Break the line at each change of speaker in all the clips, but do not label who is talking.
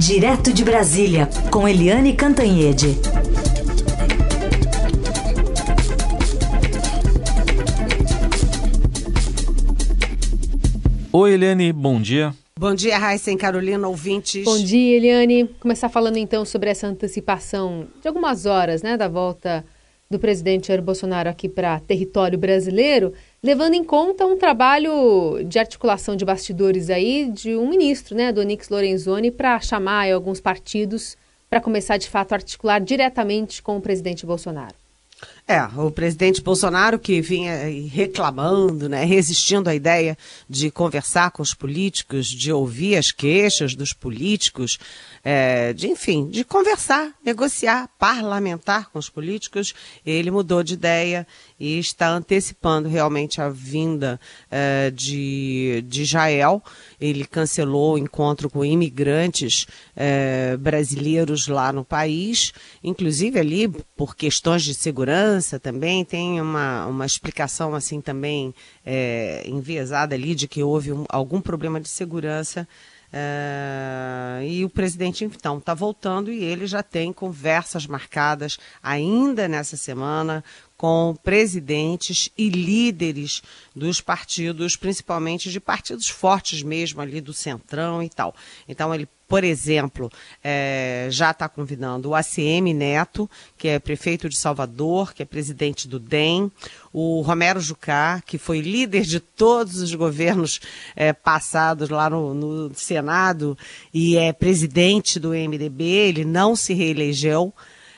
Direto de Brasília, com Eliane Cantanhede.
Oi, Eliane, bom dia.
Bom dia, Raíssa e Carolina, ouvintes.
Bom dia, Eliane. Começar falando então sobre essa antecipação de algumas horas, né, da volta do presidente Jair Bolsonaro aqui para território brasileiro, levando em conta um trabalho de articulação de bastidores aí de um ministro, né, do Onix Lorenzoni, para chamar alguns partidos para começar de fato a articular diretamente com o presidente Bolsonaro.
É, o presidente Bolsonaro que vinha reclamando, né, resistindo à ideia de conversar com os políticos, de ouvir as queixas dos políticos, é, de enfim, de conversar, negociar, parlamentar com os políticos, ele mudou de ideia e está antecipando realmente a vinda é, de, de Israel. Ele cancelou o encontro com imigrantes é, brasileiros lá no país, inclusive ali por questões de segurança também. Tem uma, uma explicação assim também é, enviesada ali de que houve um, algum problema de segurança é, e o presidente, então, está voltando e ele já tem conversas marcadas ainda nessa semana com presidentes e líderes dos partidos, principalmente de partidos fortes mesmo ali do Centrão e tal. Então ele por exemplo, é, já está convidando o ACM Neto, que é prefeito de Salvador, que é presidente do DEM, o Romero Jucá, que foi líder de todos os governos é, passados lá no, no Senado e é presidente do MDB, ele não se reelegeu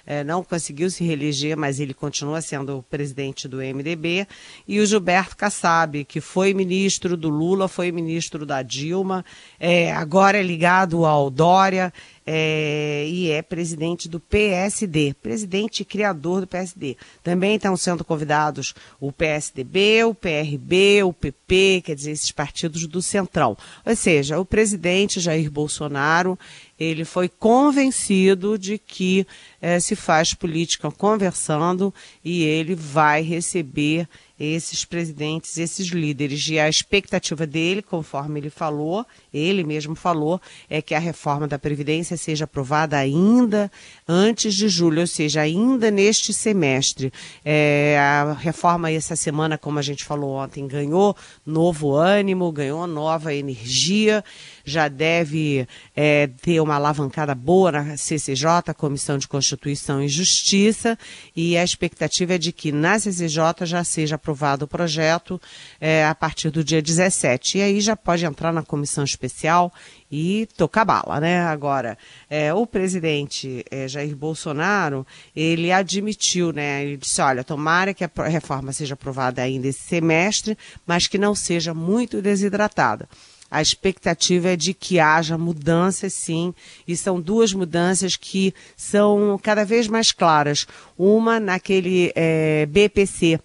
é, não conseguiu se reeleger, mas ele continua sendo o presidente do MDB, e o Gilberto Kassab, que foi ministro do Lula, foi ministro da Dilma, é, agora é ligado ao Dória, é, e é presidente do PSD, presidente e criador do PSD. Também estão sendo convidados o PSDB, o PRB, o PP, quer dizer, esses partidos do Centrão. Ou seja, o presidente Jair Bolsonaro, ele foi convencido de que é, se faz política conversando e ele vai receber esses presidentes, esses líderes. E a expectativa dele, conforme ele falou, ele mesmo falou, é que a reforma da Previdência seja aprovada ainda antes de julho, ou seja, ainda neste semestre. É, a reforma essa semana, como a gente falou ontem, ganhou novo ânimo, ganhou nova energia, já deve é, ter uma alavancada boa na CCJ, Comissão de Constituição e Justiça, e a expectativa é de que na CCJ já seja aprovado o projeto é, a partir do dia 17. E aí já pode entrar na comissão especial e tocar bala, né? Agora, é, o presidente é, Jair Bolsonaro, ele admitiu, né? Ele disse, olha, tomara que a reforma seja aprovada ainda esse semestre, mas que não seja muito desidratada. A expectativa é de que haja mudanças, sim, e são duas mudanças que são cada vez mais claras. Uma naquele é, BPC,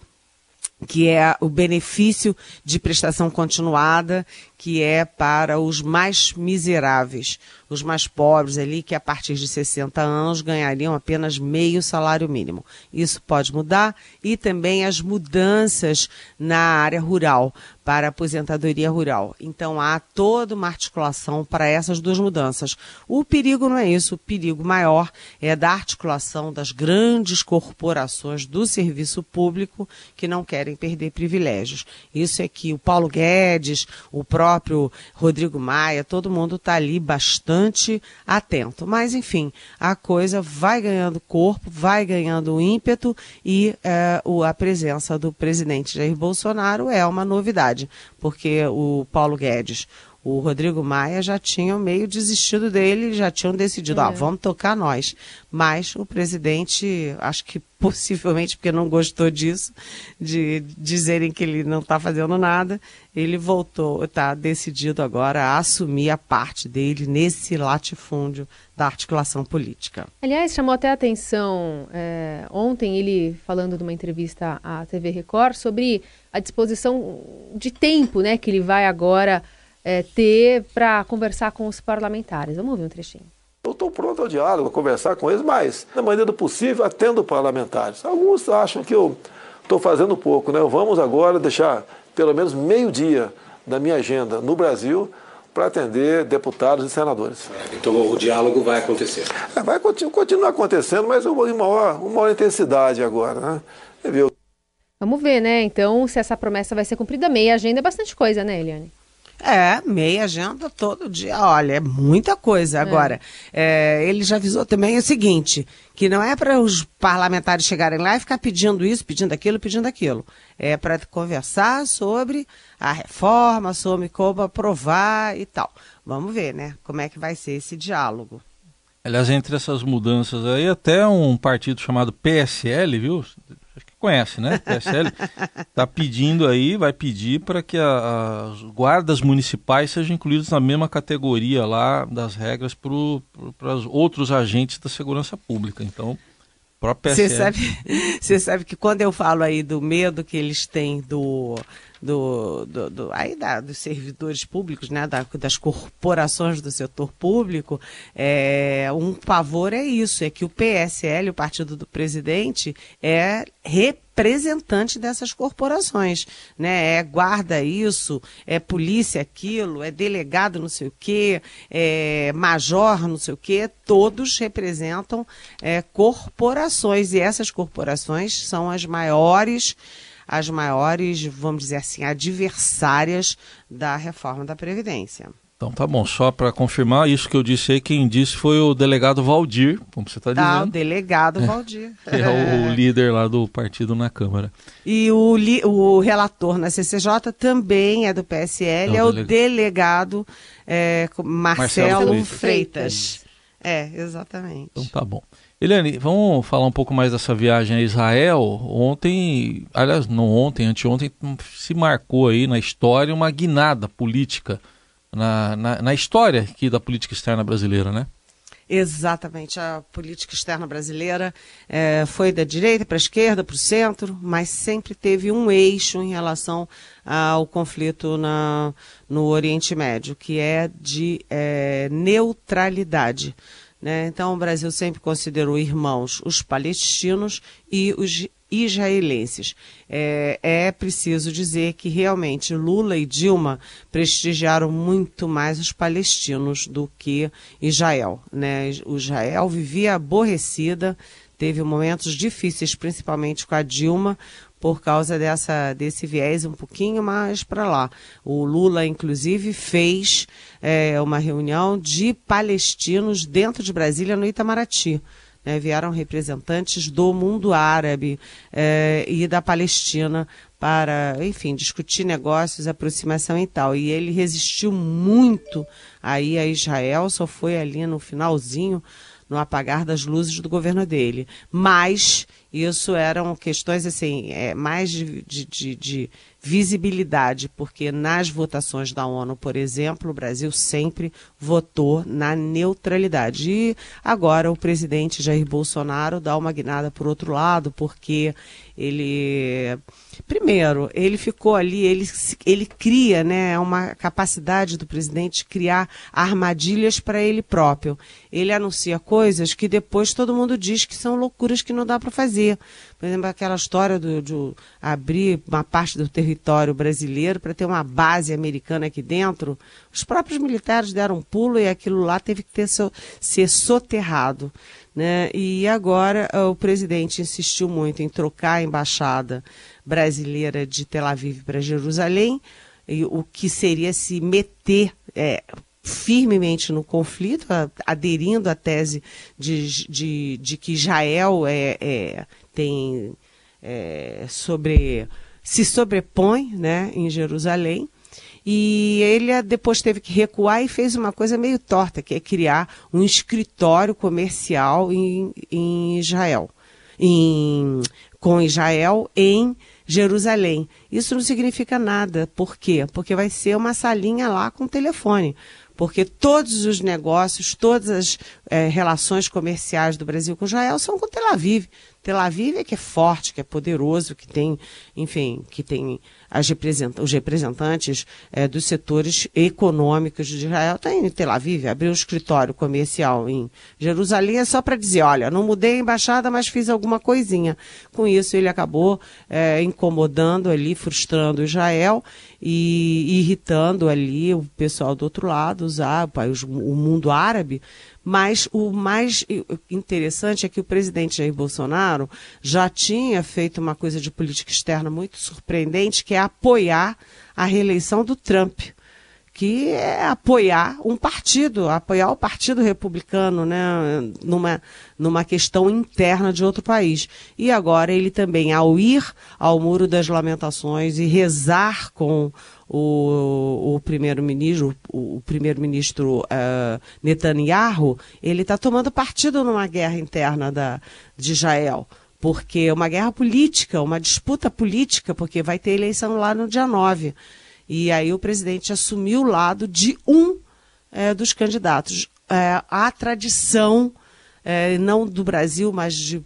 que é o benefício de prestação continuada, que é para os mais miseráveis, os mais pobres ali, que a partir de 60 anos ganhariam apenas meio salário mínimo. Isso pode mudar e também as mudanças na área rural, para a aposentadoria rural. Então há toda uma articulação para essas duas mudanças. O perigo não é isso, o perigo maior é da articulação das grandes corporações do serviço público que não querem perder privilégios. Isso é que o Paulo Guedes, o próprio Rodrigo Maia, todo mundo está ali bastante atento. Mas, enfim, a coisa vai ganhando corpo, vai ganhando ímpeto e o, a presença do presidente Jair Bolsonaro é uma novidade, porque o Paulo Guedes, o Rodrigo Maia já tinham meio desistido dele, já tinham decidido, é. ah, vamos tocar nós. Mas o presidente, acho que possivelmente porque não gostou disso, de dizerem que ele não está fazendo nada, ele voltou, está decidido agora a assumir a parte dele nesse latifúndio da articulação política.
Aliás, chamou até a atenção é, ontem ele falando de uma entrevista à TV Record sobre a disposição de tempo né, que ele vai agora é, ter para conversar com os parlamentares. Vamos ouvir um trechinho.
Eu estou pronto ao diálogo, a conversar com eles, mas, na maneira do possível, atendo parlamentares. Alguns acham que eu estou fazendo pouco, né? Vamos agora deixar pelo menos meio dia da minha agenda no Brasil para atender deputados e senadores.
Então o diálogo vai acontecer?
É, vai continuar acontecendo, mas em maior, uma maior intensidade agora. Né?
Viu? Vamos ver, né? Então, se essa promessa vai ser cumprida, meia agenda é bastante coisa, né, Eliane?
É, meia agenda todo dia. Olha, é muita coisa. É. Agora, é. É, ele já avisou também o seguinte: que não é para os parlamentares chegarem lá e ficar pedindo isso, pedindo aquilo, pedindo aquilo. É para conversar sobre a reforma, sobre como aprovar e tal. Vamos ver, né? Como é que vai ser esse diálogo.
Aliás, entre essas mudanças aí, até um partido chamado PSL, viu? Conhece, né? PSL está pedindo aí, vai pedir para que as guardas municipais sejam incluídas na mesma categoria lá das regras para os outros agentes da segurança pública. Então,
você sabe, você sabe que quando eu falo aí do medo que eles têm do do, do, do aí da, dos servidores públicos, né, da, das corporações do setor público, é, um pavor é isso, é que o PSL, o partido do presidente, é representante dessas corporações, né? É guarda isso, é polícia aquilo, é delegado não sei o quê, é major não sei o quê, todos representam é, corporações e essas corporações são as maiores as maiores, vamos dizer assim, adversárias da reforma da Previdência.
Então tá bom, só para confirmar isso que eu disse aí, quem disse foi o delegado Valdir, como você está dizendo. Ah,
o delegado Valdir.
que é o, líder lá do partido na Câmara.
E o, li, o relator na CCJ também é do PSL, é o, é o delegado, delegado é, Marcelo, Marcelo Freitas. Freitas. É, exatamente.
Então tá bom. Eliane, vamos falar um pouco mais dessa viagem a Israel. Ontem, aliás, não ontem, anteontem, se marcou aí na história uma guinada política, na, na, na história aqui da política externa brasileira, né?
Exatamente. A política externa brasileira é, foi da direita para a esquerda, para o centro, mas sempre teve um eixo em relação ao conflito na, no Oriente Médio, que é de é, neutralidade. Né? Então, o Brasil sempre considerou irmãos os palestinos e os israelenses. É, é, preciso dizer que realmente Lula e Dilma prestigiaram muito mais os palestinos do que Israel. Né? O Israel vivia aborrecida, teve momentos difíceis, principalmente com a Dilma, por causa dessa, desse viés um pouquinho mais para lá. O Lula, inclusive, fez é, uma reunião de palestinos dentro de Brasília, no Itamaraty. Né, vieram representantes do mundo árabe é, e da Palestina para, enfim, discutir negócios, aproximação e tal. E ele resistiu muito aí a Israel, só foi ali no finalzinho, no apagar das luzes do governo dele. Mas isso eram questões assim, é, mais de, de, de, visibilidade, porque nas votações da ONU, por exemplo, o Brasil sempre votou na neutralidade. E agora o presidente Jair Bolsonaro dá uma guinada por outro lado, porque ele primeiro ele ficou ali ele ele cria né uma capacidade do presidente criar armadilhas para ele próprio ele anuncia coisas que depois todo mundo diz que são loucuras que não dá para fazer por exemplo, aquela história do, de abrir uma parte do território brasileiro para ter uma base americana aqui dentro. Os próprios militares deram um pulo e aquilo lá teve que ter ser soterrado. Né? E agora o presidente insistiu muito em trocar a embaixada brasileira de Tel Aviv para Jerusalém, o que seria se meter é, firmemente no conflito, aderindo à tese de, de, de que Israel é, é tem é, sobre se sobrepõe né, em Jerusalém. E ele depois teve que recuar e fez uma coisa meio torta, que é criar um escritório comercial em, em Israel, em, com Israel em Jerusalém. Isso não significa nada. Por quê? Porque vai ser uma salinha lá com telefone porque todos os negócios, todas as é, relações comerciais do Brasil com Israel são com Tel Aviv. Tel Aviv é que é forte, que é poderoso, que tem, enfim, que tem as represent os representantes é, dos setores econômicos de Israel. Está em Tel Aviv, abriu um escritório comercial em Jerusalém, é só para dizer, olha, não mudei a embaixada, mas fiz alguma coisinha. Com isso, ele acabou é, incomodando ali, frustrando Israel e irritando ali o pessoal do outro lado, usar o mundo árabe, mas o mais interessante é que o presidente Jair Bolsonaro já tinha feito uma coisa de política externa muito surpreendente, que é apoiar a reeleição do Trump que é apoiar um partido, apoiar o Partido Republicano, né, numa, numa questão interna de outro país. E agora ele também, ao ir ao Muro das Lamentações e rezar com o, primeiro-ministro, o primeiro-ministro uh, Netanyahu, ele está tomando partido numa guerra interna da, de Israel porque é uma guerra política, uma disputa política, porque vai ter eleição lá no dia 9. E aí o presidente assumiu o lado de um é, dos candidatos. É, a tradição, é, não do Brasil, mas de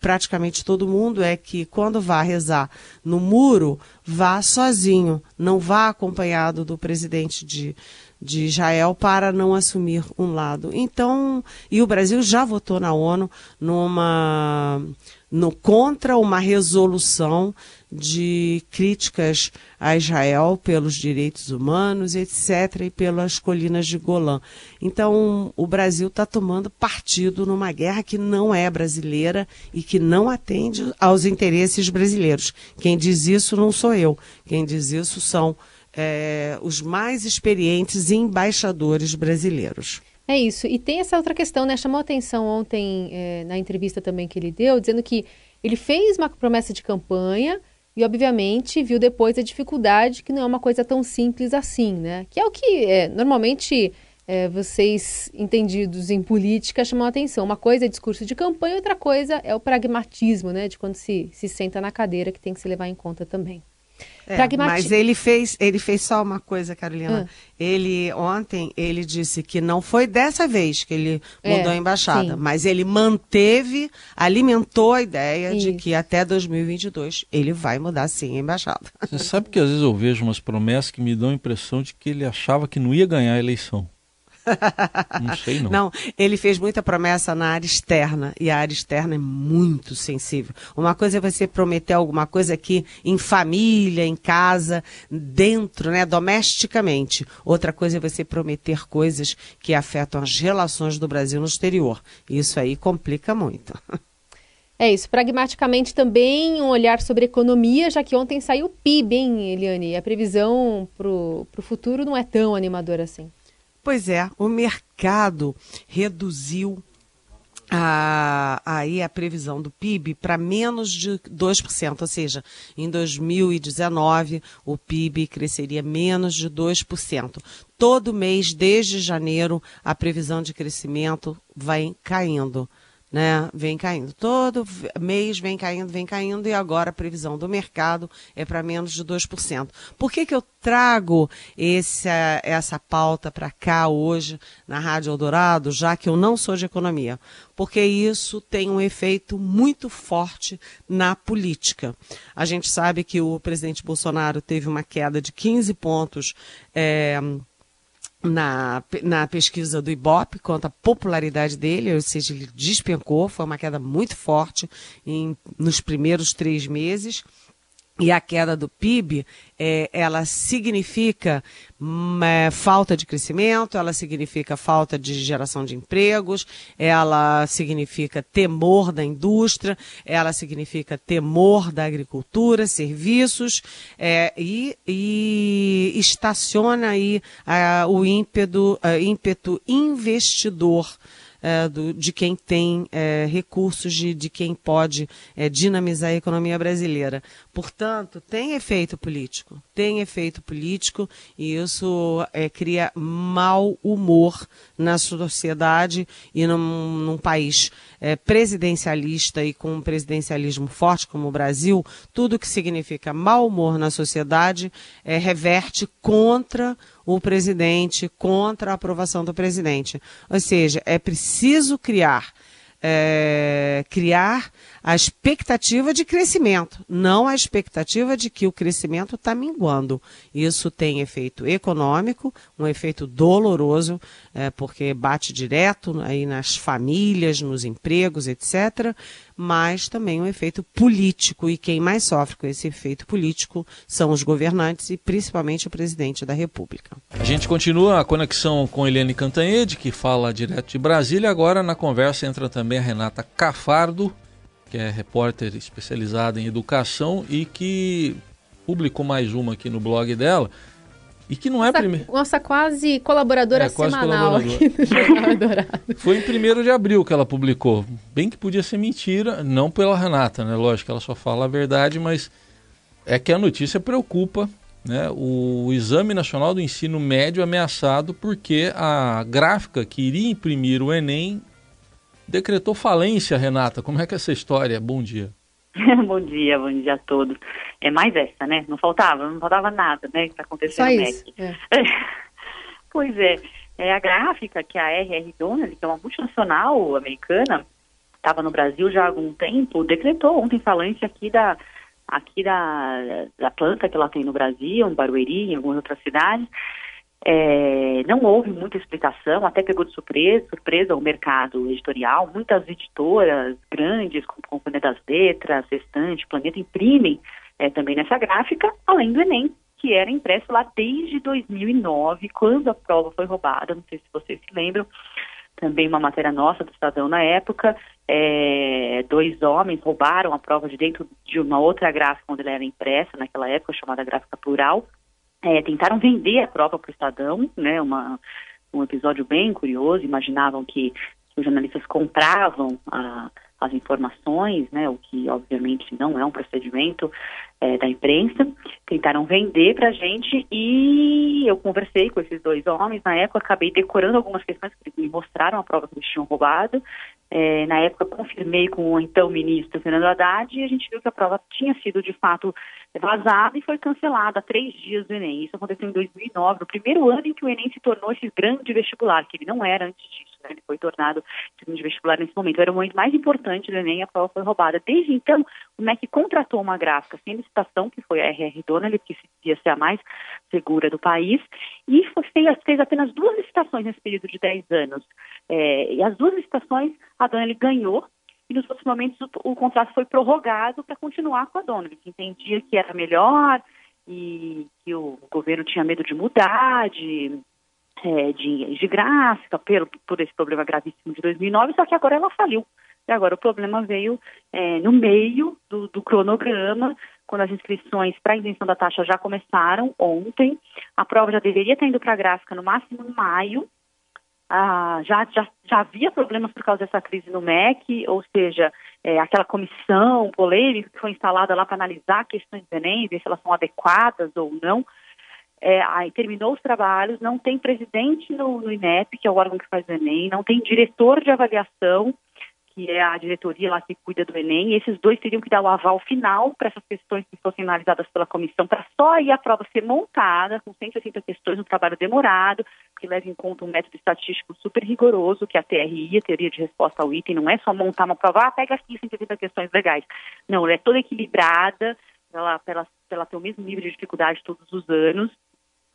praticamente todo mundo, é que quando vá rezar no muro, vá sozinho, não vá acompanhado do presidente de, de Israel para não assumir um lado. Então, e o Brasil já votou na ONU numa no, contra uma resolução de críticas a Israel pelos direitos humanos, etc., e pelas colinas de Golã. Então, o Brasil está tomando partido numa guerra que não é brasileira e que não atende aos interesses brasileiros. Quem diz isso não sou eu. Quem diz isso são é, os mais experientes embaixadores brasileiros.
É isso. E tem essa outra questão, né? Chamou atenção ontem é, na entrevista também que ele deu, dizendo que ele fez uma promessa de campanha e, obviamente, viu depois a dificuldade, que não é uma coisa tão simples assim, né? Que é o que é, normalmente é, vocês, entendidos em política, chamam atenção. Uma coisa é discurso de campanha, outra coisa é o pragmatismo, né? De quando se, se senta na cadeira, que tem que se levar em conta também.
É, Mas ele fez, ele fez só uma coisa, Carolina. Ah. Ele ontem ele disse que não foi dessa vez que ele mudou é, a embaixada, sim. mas ele manteve, alimentou a ideia Isso. de que até 2022 ele vai mudar sim a embaixada.
Você sabe que às vezes eu vejo umas promessas que me dão a impressão de que ele achava que não ia ganhar a eleição. Não sei não.
Não, ele fez muita promessa na área externa e a área externa é muito sensível. Uma coisa é você prometer alguma coisa aqui em família, em casa, dentro, né, domesticamente. Outra coisa é você prometer coisas que afetam as relações do Brasil no exterior. Isso aí complica muito.
É isso. Pragmaticamente também um olhar sobre economia, já que ontem saiu o PIB, hein, Eliane? E a previsão para o futuro não é tão animadora assim.
Pois é, o mercado reduziu a, aí a previsão do PIB para menos de 2%, ou seja, em 2019 o PIB cresceria menos de 2%. Todo mês, desde janeiro, a previsão de crescimento vai caindo né, vem caindo. Todo mês vem caindo, vem caindo, e agora a previsão do mercado é para menos de 2%. Por que, que eu trago esse, essa pauta para cá hoje na Rádio Eldorado, já que eu não sou de economia? Porque isso tem um efeito muito forte na política. A gente sabe que o presidente Bolsonaro teve uma queda de 15 pontos. É, na, na pesquisa do Ibope quanto à popularidade dele, ou seja, ele despencou, foi uma queda muito forte em, nos primeiros três meses. E a queda do PIB, é, ela significa hum, é, falta de crescimento, ela significa falta de geração de empregos, ela significa temor da indústria, ela significa temor da agricultura, serviços, é, e, e, estaciona aí o ímpeto, ímpeto investidor é, do, de quem tem é, recursos, de, de quem pode é, dinamizar a economia brasileira. Portanto, tem efeito político, tem efeito político e isso é, cria mau humor na sociedade e num, num país é, presidencialista e com um presidencialismo forte como o Brasil, tudo que significa mau humor na sociedade é, reverte contra presidente, contra a aprovação do presidente. Ou seja, é preciso criar é, criar a expectativa de crescimento, não a expectativa de que o crescimento está minguando. Isso tem efeito econômico, um efeito doloroso, é, porque bate direto aí nas famílias, nos empregos, etc., mas também um efeito político. E quem mais sofre com esse efeito político são os governantes e principalmente o presidente da República.
A gente continua a conexão com Eliane Cantanhede, que fala direto de Brasília. Agora na conversa entra também a Renata Cafardo que é repórter especializada em educação e que publicou mais uma aqui no blog dela. E que não é
nossa,
primeiro.
Nossa, quase colaboradora é, quase semanal aqui do Jornal Dourado.
Foi em 1 de abril que ela publicou. Bem que podia ser mentira, não pela Renata, né? Lógico, ela só fala a verdade, mas é que a notícia preocupa. Né? O Exame Nacional do Ensino Médio ameaçado porque a gráfica que iria imprimir o Enem decretou falência, Renata. Como é que é essa história? Bom dia.
bom dia, bom dia a todos. É mais essa, né? Não faltava, não faltava nada, né? Que tá acontecendo
isso.
É. pois é, é a gráfica que a RR Donald, que é uma multinacional americana, estava no Brasil já há algum tempo, decretou ontem falência aqui da aqui da, da planta que ela tem no Brasil, em Barueri, em algumas outras cidades. É, não houve muita explicação, até pegou de surpresa, surpresa o mercado editorial. Muitas editoras grandes, como Companhia das Letras, Sextante, Planeta, imprimem é, também nessa gráfica, além do Enem, que era impresso lá desde 2009, quando a prova foi roubada. Não sei se vocês se lembram. Também uma matéria nossa do Estadão na época. É, dois homens roubaram a prova de dentro de uma outra gráfica onde ela era impressa, naquela época, chamada gráfica plural é, tentaram vender a prova para o Estadão, né, uma, um episódio bem curioso, imaginavam que, os jornalistas compravam a, as informações, né, o que obviamente não é um procedimento é, da imprensa, tentaram vender para a gente e eu conversei com esses dois homens, na época acabei decorando algumas questões que me mostraram a prova que eles tinham roubado, é, na época confirmei com o então ministro Fernando Haddad e a gente viu que a prova tinha sido de fato vazada e foi cancelada há três dias do Enem. Isso aconteceu em 2009, no primeiro ano em que o Enem se tornou esse grande vestibular, que ele não era antes disso? Ele foi tornado grande vestibular nesse momento. Era o momento mais importante do Enem a prova foi roubada. Desde então, o MEC contratou uma gráfica sem licitação, que foi a RR Donnelly, que ia ser a mais segura do país, e fez, fez apenas duas licitações nesse período de 10 anos. É, e as duas licitações a Donnelly ganhou e nos outros momentos o, o contrato foi prorrogado para continuar com a Donnelly, que entendia que era melhor e que o governo tinha medo de mudar, de, é, de, de gráfica, pelo, por esse problema gravíssimo de 2009, só que agora ela faliu. E agora o problema veio é, no meio do, do cronograma, quando as inscrições para a isenção da taxa já começaram ontem. A prova já deveria estar indo para a gráfica no máximo em maio, ah, já, já, já havia problemas por causa dessa crise no MEC, ou seja, é, aquela comissão polêmica que foi instalada lá para analisar questões do Enem, ver se elas são adequadas ou não. É, aí terminou os trabalhos, não tem presidente no, no INEP, que é o órgão que faz o Enem, não tem diretor de avaliação, que é a diretoria lá que cuida do Enem, esses dois teriam que dar o aval final para essas questões que fossem analisadas pela comissão, para só aí a prova ser montada, com 160 questões, um trabalho demorado, que leva em conta um método estatístico super rigoroso, que é a TRI, a teoria de resposta ao item, não é só montar uma prova, ah, pega aqui 160 questões legais. Não, ela é toda equilibrada, ela, ela, ela tem o mesmo nível de dificuldade todos os anos,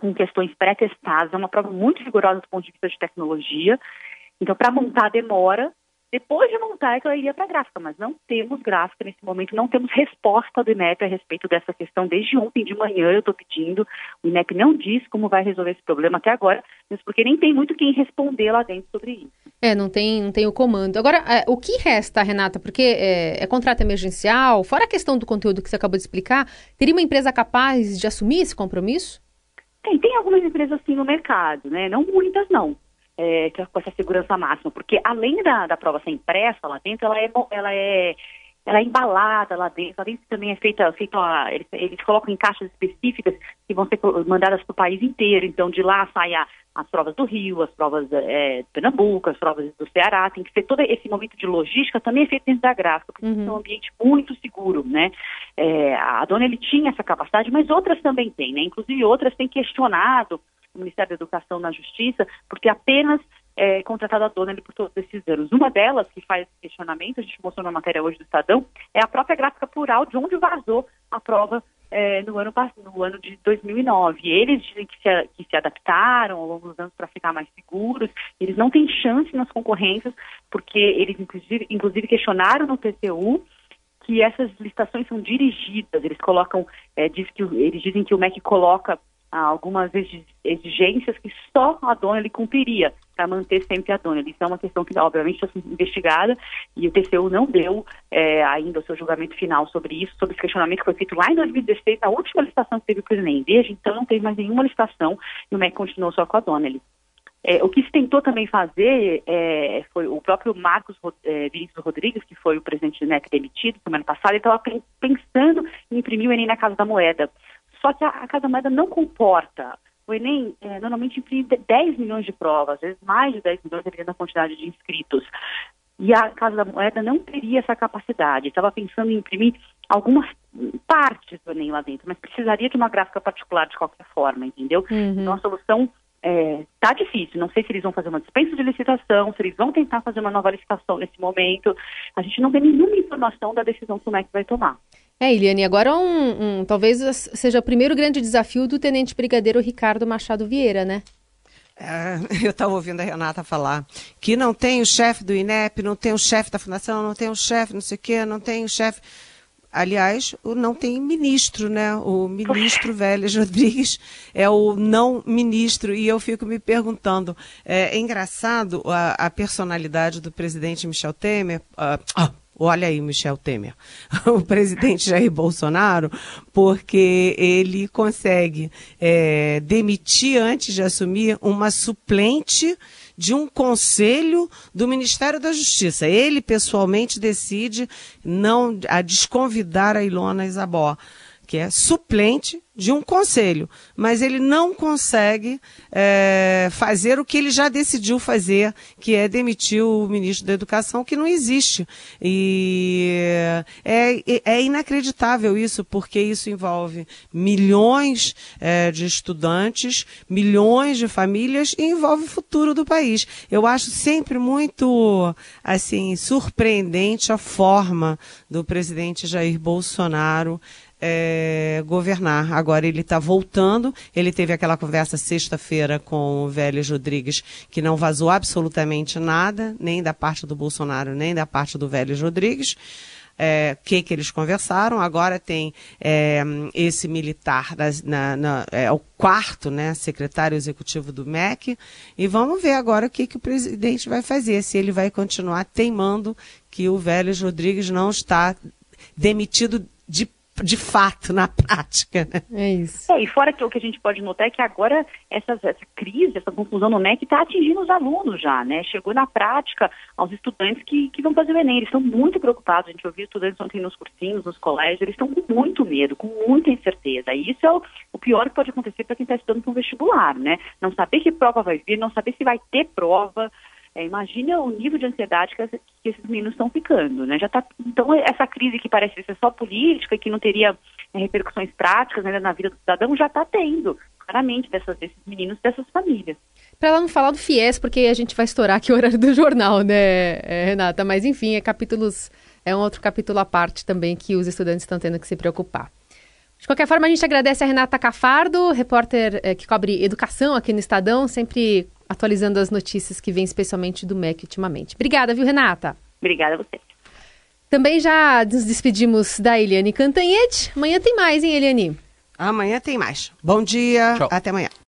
com questões pré-testadas, é uma prova muito rigorosa do ponto de vista de tecnologia, então, para montar demora, depois de montar, é que ela iria para a gráfica, mas não temos gráfica nesse momento, não temos resposta do INEP a respeito dessa questão. Desde ontem de manhã eu estou pedindo, o INEP não diz como vai resolver esse problema até agora, mas porque nem tem muito quem responder lá dentro sobre isso.
É, não tem, não tem o comando. Agora, é, o que resta, Renata, porque é, é contrato emergencial, fora a questão do conteúdo que você acabou de explicar, teria uma empresa capaz de assumir esse compromisso?
Tem, tem algumas empresas assim no mercado, né? Não muitas, não é, com essa segurança máxima, porque além da, da prova ser impressa lá dentro, ela é, ela é ela é embalada lá dentro. Lá dentro também é feita, feita eles, eles colocam em caixas específicas que vão ser mandadas para o país inteiro. Então, de lá sai a, as provas do Rio, as provas é, de Pernambuco, as provas do Ceará. Tem que ser todo esse momento de logística também é feito dentro da gráfica, porque uhum. é um ambiente muito seguro, né? É, a dona ele tinha essa capacidade, mas outras também têm, né? Inclusive outras têm questionado o Ministério da Educação na Justiça, porque apenas é, contratado a Donnelly por todos esses anos. Uma delas, que faz questionamento, a gente mostrou na matéria hoje do Estadão, é a própria gráfica plural de onde vazou a prova é, no, ano, no ano de 2009. Eles dizem que se, que se adaptaram ao longo dos anos para ficar mais seguros, eles não têm chance nas concorrências, porque eles, inclusive, inclusive questionaram no TCU que essas licitações são dirigidas, eles colocam, é, diz que, eles dizem que o MEC coloca algumas exigências que só a dona ele cumpriria para manter sempre a dona. Isso é uma questão que, obviamente, está investigada e o TCU não deu é, ainda o seu julgamento final sobre isso, sobre esse questionamento que foi feito lá em 2016, na última licitação que teve o presidente. Desde então, não teve mais nenhuma licitação e o MEC continuou só com a dona. É, o que se tentou também fazer é, foi o próprio Marcos é, Vinícius Rodrigues, que foi o presidente do MEC demitido semana passada, ele estava pensando em imprimir o Enem na Casa da Moeda. Só que a, a Casa da Moeda não comporta. O Enem é, normalmente imprime 10 milhões de provas, às vezes mais de 10 milhões, dependendo da quantidade de inscritos. E a Casa da Moeda não teria essa capacidade. Estava pensando em imprimir algumas partes do Enem lá dentro, mas precisaria de uma gráfica particular de qualquer forma, entendeu? Uhum. Então a solução é, tá difícil. Não sei se eles vão fazer uma dispensa de licitação, se eles vão tentar fazer uma nova licitação nesse momento. A gente não tem nenhuma informação da decisão que o MEC vai tomar.
É, Eliane, agora um, um, talvez seja o primeiro grande desafio do Tenente Brigadeiro Ricardo Machado Vieira, né?
É, eu estava ouvindo a Renata falar que não tem o chefe do INEP, não tem o chefe da fundação, não tem o chefe não sei o quê, não tem o chefe. Aliás, não tem ministro, né? O ministro Vélez Rodrigues é o não ministro. E eu fico me perguntando, é, é engraçado a, a, personalidade do presidente Michel Temer. Uh, Olha aí, Michel Temer, o presidente Jair Bolsonaro, porque ele consegue é, demitir antes de assumir uma suplente de um conselho do Ministério da Justiça. Ele pessoalmente decide não a desconvidar a Ilona Isabó, que é suplente de um conselho, mas ele não consegue é, fazer o que ele já decidiu fazer, que é demitir o ministro da Educação, que não existe. E é, é inacreditável isso, porque isso envolve milhões é, de estudantes, milhões de famílias e envolve o futuro do país. Eu acho sempre muito assim surpreendente a forma do presidente Jair Bolsonaro é, governar. Agora ele está voltando. Ele teve aquela conversa sexta-feira com o Vélez Rodrigues, que não vazou absolutamente nada, nem da parte do Bolsonaro, nem da parte do Vélez Rodrigues. É, que que eles conversaram. Agora tem é, esse militar na, na, é o quarto, né, secretário executivo do MEC, e vamos ver agora o que que o presidente vai fazer, se ele vai continuar teimando que o Vélez Rodrigues não está demitido de de fato, na prática. Né?
É isso.
É, e fora que o que a gente pode notar é que agora essa, essa crise, essa confusão no MEC está atingindo os alunos já, né? Chegou na prática aos estudantes que, que vão fazer o Enem. Eles estão muito preocupados. A gente ouviu estudantes ontem nos cursinhos, nos colégios, eles estão com muito medo, com muita incerteza. E isso é o, o pior que pode acontecer para quem está estudando para um vestibular, né? Não saber que prova vai vir, não saber se vai ter prova. É, imagina o nível de ansiedade que, que esses meninos estão ficando, né? Já tá, então, essa crise que parece ser só política e que não teria é, repercussões práticas né, na vida do cidadão, já está tendo, claramente, dessas, desses meninos, dessas famílias.
Para ela não falar do FIES, porque a gente vai estourar aqui o horário do jornal, né, é, Renata? Mas, enfim, é capítulos, é um outro capítulo à parte também que os estudantes estão tendo que se preocupar. De qualquer forma, a gente agradece a Renata Cafardo, repórter é, que cobre educação aqui no Estadão, sempre atualizando as notícias que vêm especialmente do MEC ultimamente. Obrigada, viu, Renata?
Obrigada a você.
Também já nos despedimos da Eliane Cantanhete. Amanhã tem mais, hein, Eliane?
Amanhã tem mais. Bom dia, Tchau. até amanhã.